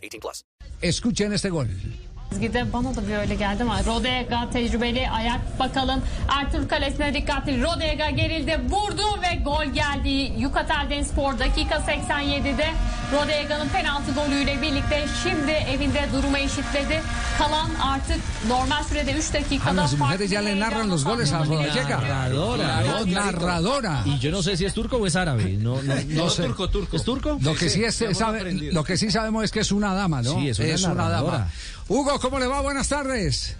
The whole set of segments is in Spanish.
18 plus. Escuchen este gol. Gide bana da böyle geldi ama Rodega tecrübeli ayak bakalım. Ertuğrul kalesine dikkatli. Rodega gerildi, vurdu ve gol geldi. Yukatel Spor dakika 87'de Rodega'nın penaltı golüyle birlikte şimdi evinde durumu eşitledi. Kalan artık normal sürede 3 A dakikada farklı mujeres ya bir le narran los goles a Rodallega. Narradora. Narradora. Y yo no sé si es turco o es árabe. No, no, No sé. turco, turco. ¿Es turco? Lo que sí, es, sabe- lo que sí sabemos es que es una dama, ¿no? Sí, es una narradora. dama. Hugo, ¿cómo le va? Buenas tardes.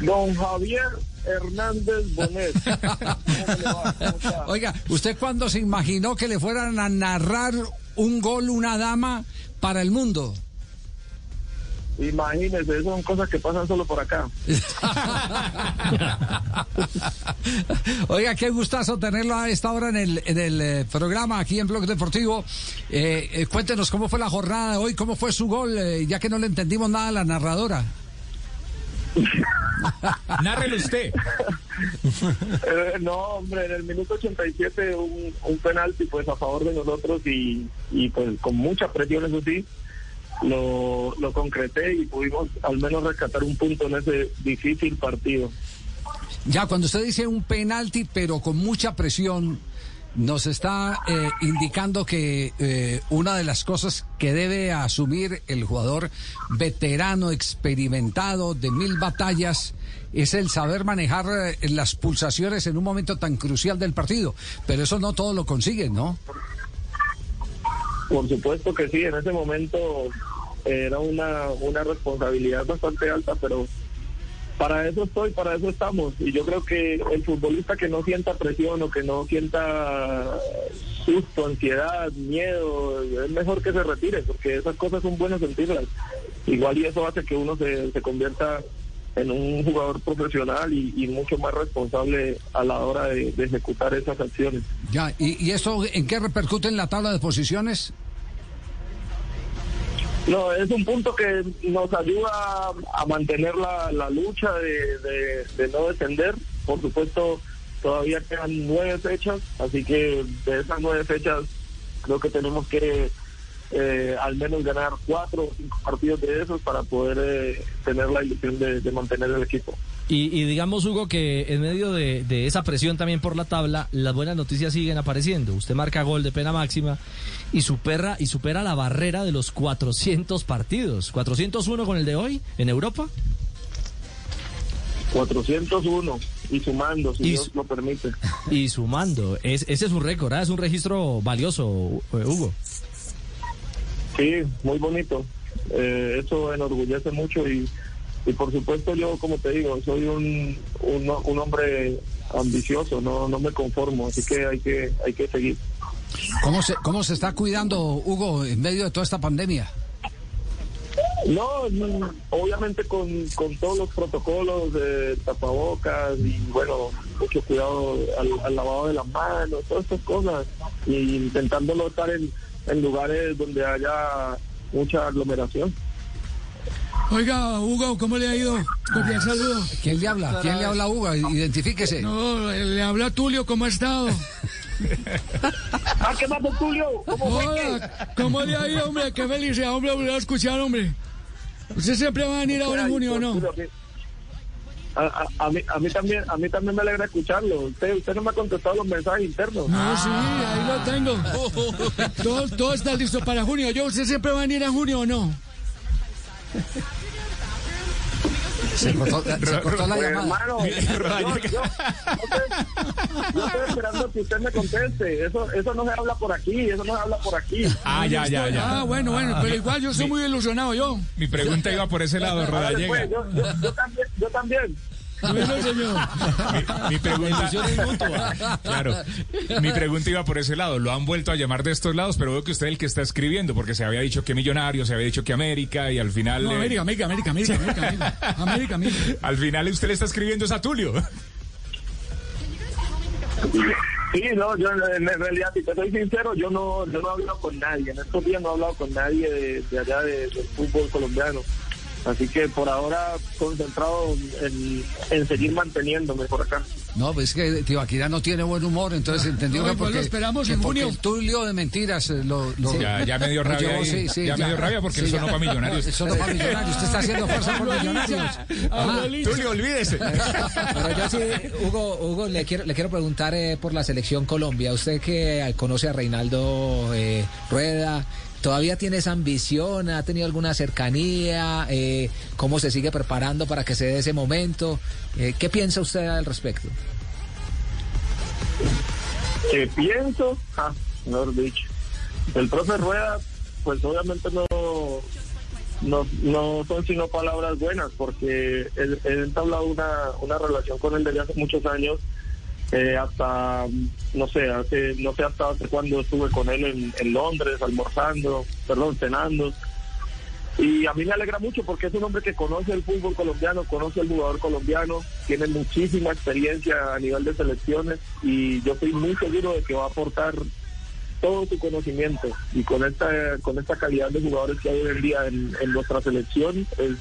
Don Javier Hernández Bonet. ¿Cómo le va? ¿Cómo está? Oiga, ¿usted cuándo se imaginó que le fueran a narrar un gol una dama para el mundo? Imagínese, son cosas que pasan solo por acá. Oiga, qué gustazo tenerlo a esta hora en el, en el eh, programa aquí en Blog Deportivo. Eh, eh, cuéntenos cómo fue la jornada de hoy, cómo fue su gol, eh, ya que no le entendimos nada a la narradora. Nárrelo usted. No, hombre, en el minuto 87 un, un penalti pues a favor de nosotros y, y pues con mucha presión, eso sí, lo, lo concreté y pudimos al menos rescatar un punto en ese difícil partido. Ya, cuando usted dice un penalti, pero con mucha presión, nos está eh, indicando que eh, una de las cosas que debe asumir el jugador veterano, experimentado, de mil batallas, es el saber manejar eh, las pulsaciones en un momento tan crucial del partido. Pero eso no todo lo consiguen, ¿no? Por supuesto que sí, en ese momento era una, una responsabilidad bastante alta, pero para eso estoy, para eso estamos. Y yo creo que el futbolista que no sienta presión o que no sienta susto, ansiedad, miedo, es mejor que se retire, porque esas cosas son buenas sentirlas. Igual y eso hace que uno se, se convierta en un jugador profesional y, y mucho más responsable a la hora de, de ejecutar esas acciones. Ya, ¿y, ¿y eso en qué repercute en la tabla de posiciones? No, es un punto que nos ayuda a mantener la, la lucha de, de- de no descender. Por supuesto, todavía quedan nueve fechas, así que de esas nueve fechas creo que tenemos que eh, al menos ganar cuatro o cinco partidos de esos para poder eh, tener la ilusión de, de mantener el equipo. Y, y digamos, Hugo, que en medio de, de esa presión también por la tabla, las buenas noticias siguen apareciendo. Usted marca gol de pena máxima y supera, y supera la barrera de los 400 partidos. ¿401 con el de hoy en Europa? 401 y sumando, si Y Dios lo permite. Y sumando. Es, ese es un récord, ¿ah? es un registro valioso, eh, Hugo. Sí, muy bonito. Eh, eso enorgullece mucho y, y por supuesto yo, como te digo, soy un, un, un hombre ambicioso, no, no me conformo, así que hay que, hay que seguir. ¿Cómo se, ¿Cómo se está cuidando, Hugo, en medio de toda esta pandemia? No, obviamente con, con todos los protocolos de tapabocas y bueno, mucho cuidado al, al lavado de las manos, todas estas cosas, y intentándolo estar en, en lugares donde haya mucha aglomeración. Oiga, Hugo, ¿cómo le ha ido? Cordial saludo. ¿Quién le habla? ¿Quién le habla, Hugo? Identifíquese. No, le habla Tulio, ¿cómo ha estado? ¡Ah, qué pasó, Tulio! ¿Cómo? Hola, ¿cómo le ha ido, hombre? Qué felicidad, hombre, volver a escuchar, hombre. ¿Usted siempre va a venir ahora en junio o no? A, a- a mí, a mí también a mí también me alegra escucharlo. Usted usted no me ha contestado los mensajes internos. No, sí, ahí lo tengo. Todo, todo está listo para junio. Yo, ¿usted siempre va a venir en junio o no? Se cortó, se cortó la llamada. hermano, yo, yo- yo estoy, yo estoy esperando que usted me conteste. Eso eso no se habla por aquí, eso no se habla por aquí. Ah, ya, ya, ya. Ah, bueno, bueno, pero igual yo soy muy ilusionado yo. Mi pregunta iba por ese lado, Hágale, pues, Rodallega. yo, yo, yo también. Bueno. Mi, pregunta Claro. Mi pregunta iba por ese lado. Lo han vuelto a llamar de estos lados, pero veo que usted es el que está escribiendo, porque se había dicho que Millonarios, se había dicho que América, y al final. América, América, América, América, América, América, Al final usted le está escribiendo es a Tulio. Sí, no, yo en realidad, si te soy sincero, yo no, yo no he hablado con nadie. En estos días no he hablado con nadie de, allá de, del fútbol colombiano. Así que por ahora concentrado en, en seguir manteniéndome por acá. No, pues es que Tibaquirá no tiene buen humor, entonces entendió No, que igual porque, lo esperamos que en junio. el Tulio de mentiras eh, lo, lo- Ya, ya me dio rabia llevó, ahí. sí, sí, ya, me dio rabia porque sí, eso ya. no para millonarios. Eso no para millonarios. Usted está haciendo fuerza por millonarios. Tulio, olvídese. Pero yo sí, Hugo, Hugo le quiero, le quiero preguntar eh, por la selección Colombia. Usted que conoce a Reinaldo eh, Rueda, ¿todavía tiene esa ambición? ¿Ha tenido alguna cercanía? Eh, ¿Cómo se sigue preparando para que se dé ese momento? Eh, ¿Qué piensa usted al respecto? que pienso, ah, mejor dicho, el profe Rueda, pues obviamente no, no, no son sino palabras buenas, porque ha entablado una, una relación con él desde hace muchos años, eh, hasta, no sé, hace, no sé hasta hace cuándo estuve con él en, Londres, almorzando, perdón, cenando. Y a mí me alegra mucho porque es un hombre que conoce el fútbol colombiano, conoce al jugador colombiano, tiene muchísima experiencia a nivel de selecciones y yo estoy muy seguro de que va a aportar todo su conocimiento y con esta con esta calidad de jugadores que hay hoy en día en, en nuestra selección es,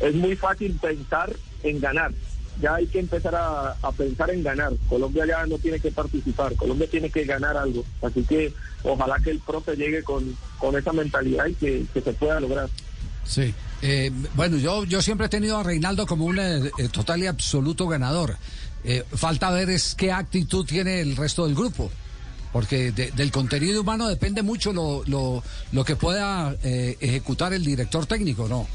es muy fácil pensar en ganar. Ya hay que empezar a, a pensar en ganar. Colombia ya no tiene que participar, Colombia tiene que ganar algo. Así que ojalá que el profe llegue con, con esa mentalidad y que, que se pueda lograr. Sí. Eh, bueno, yo, yo siempre he tenido a Reinaldo como un eh, eh, total y absoluto ganador. Eh, falta ver es qué actitud tiene el resto del grupo. Porque de- del contenido humano depende mucho lo, lo, lo que pueda eh, ejecutar el director técnico, ¿no?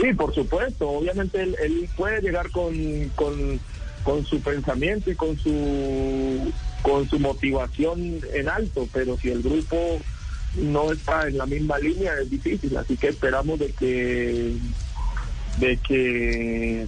Sí, por supuesto. Obviamente él, puede llegar con, con, con su pensamiento y con su, con su motivación en alto, pero si el grupo no está en la misma línea es difícil. Así que esperamos de que, de que,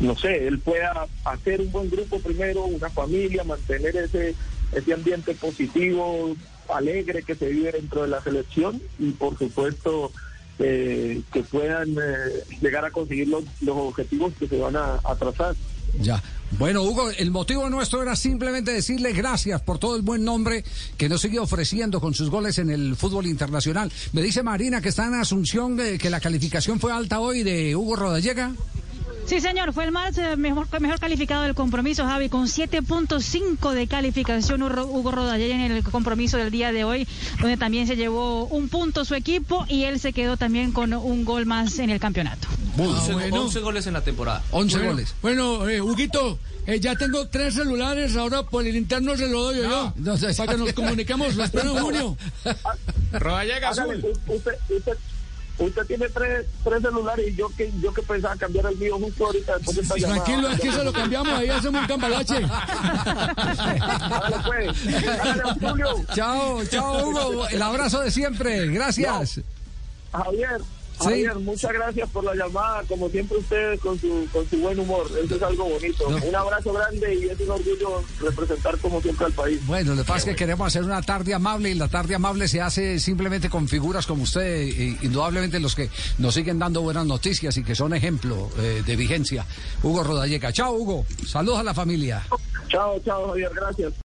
no sé, él pueda hacer un buen grupo primero, una familia, mantener ese, ese ambiente positivo, alegre que se vive dentro de la selección y por supuesto eh, que puedan eh, llegar a conseguir los, los objetivos que se van a, a trazar. Ya. Bueno, Hugo, el motivo nuestro era simplemente decirle gracias por todo el buen nombre que nos sigue ofreciendo con sus goles en el fútbol internacional. Me dice Marina que está en Asunción, eh, que la calificación fue alta hoy de Hugo Rodallega. Sí, señor, fue el más eh, mejor, mejor calificado del compromiso, Javi, con 7.5 de calificación Hugo Rodallega en el compromiso del día de hoy, donde también se llevó un punto su equipo y él se quedó también con un gol más en el campeonato. Ah, bueno. goles en la temporada. 11 Bueno, goles. Bueno, eh, Huguito, eh, ya tengo tres celulares, ahora por el interno se lo doy yo, no, no, para que nos comuniquemos, lo espero en junio. Rodallega azul. usted, usted, usted tiene tres, tres celulares y yo que yo que pensaba cambiar el mío justo ahorita después de esta llamada. Tranquilo, aquí se lo cambiamos, ahí hacemos un cambalache. Hágale pues, hágale don Julio. Chao, chao Hugo, el abrazo de siempre, gracias. Javier, Sí. Javier, muchas gracias por la llamada, como siempre ustedes con su, con su buen humor, eso es algo bonito. No. Un abrazo grande y es un orgullo representar como siempre al país. Bueno, lo que pasa es que queremos hacer una tarde amable y la tarde amable se hace simplemente con figuras como usted, e indudablemente los que nos siguen dando buenas noticias y que son ejemplo eh, de vigencia. Hugo Rodallega. Chao, Hugo. Saludos a la familia. Chao, chao Javier, gracias.